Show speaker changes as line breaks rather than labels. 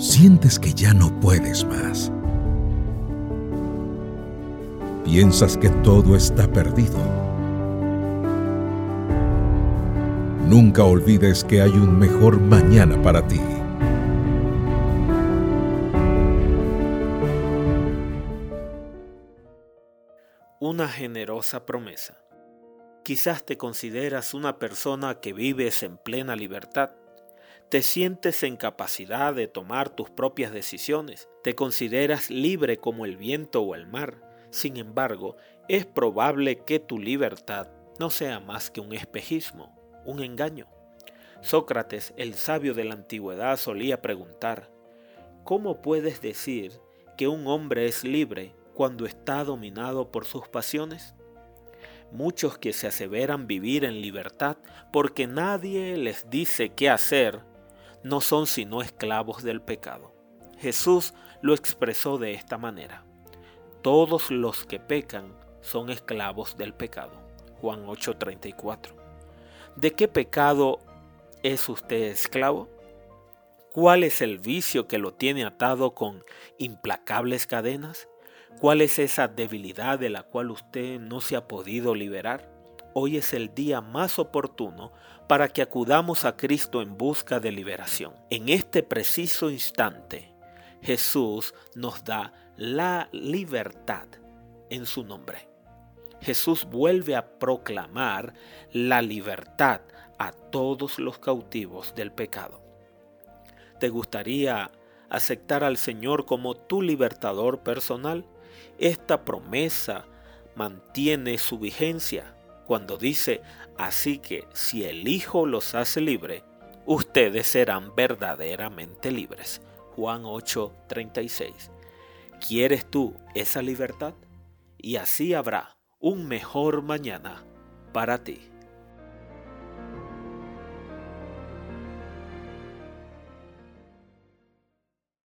sientes que ya no puedes más. Piensas que todo está perdido. Nunca olvides que hay un mejor mañana para ti.
Una generosa promesa. Quizás te consideras una persona que vives en plena libertad te sientes en capacidad de tomar tus propias decisiones, te consideras libre como el viento o el mar. Sin embargo, es probable que tu libertad no sea más que un espejismo, un engaño. Sócrates, el sabio de la antigüedad, solía preguntar, ¿cómo puedes decir que un hombre es libre cuando está dominado por sus pasiones? Muchos que se aseveran vivir en libertad porque nadie les dice qué hacer, no son sino esclavos del pecado. Jesús lo expresó de esta manera. Todos los que pecan son esclavos del pecado. Juan 8:34. ¿De qué pecado es usted esclavo? ¿Cuál es el vicio que lo tiene atado con implacables cadenas? ¿Cuál es esa debilidad de la cual usted no se ha podido liberar? Hoy es el día más oportuno para que acudamos a Cristo en busca de liberación. En este preciso instante, Jesús nos da la libertad en su nombre. Jesús vuelve a proclamar la libertad a todos los cautivos del pecado. ¿Te gustaría aceptar al Señor como tu libertador personal? Esta promesa mantiene su vigencia cuando dice, así que si el Hijo los hace libre, ustedes serán verdaderamente libres. Juan 8:36. ¿Quieres tú esa libertad? Y así habrá un mejor mañana para ti.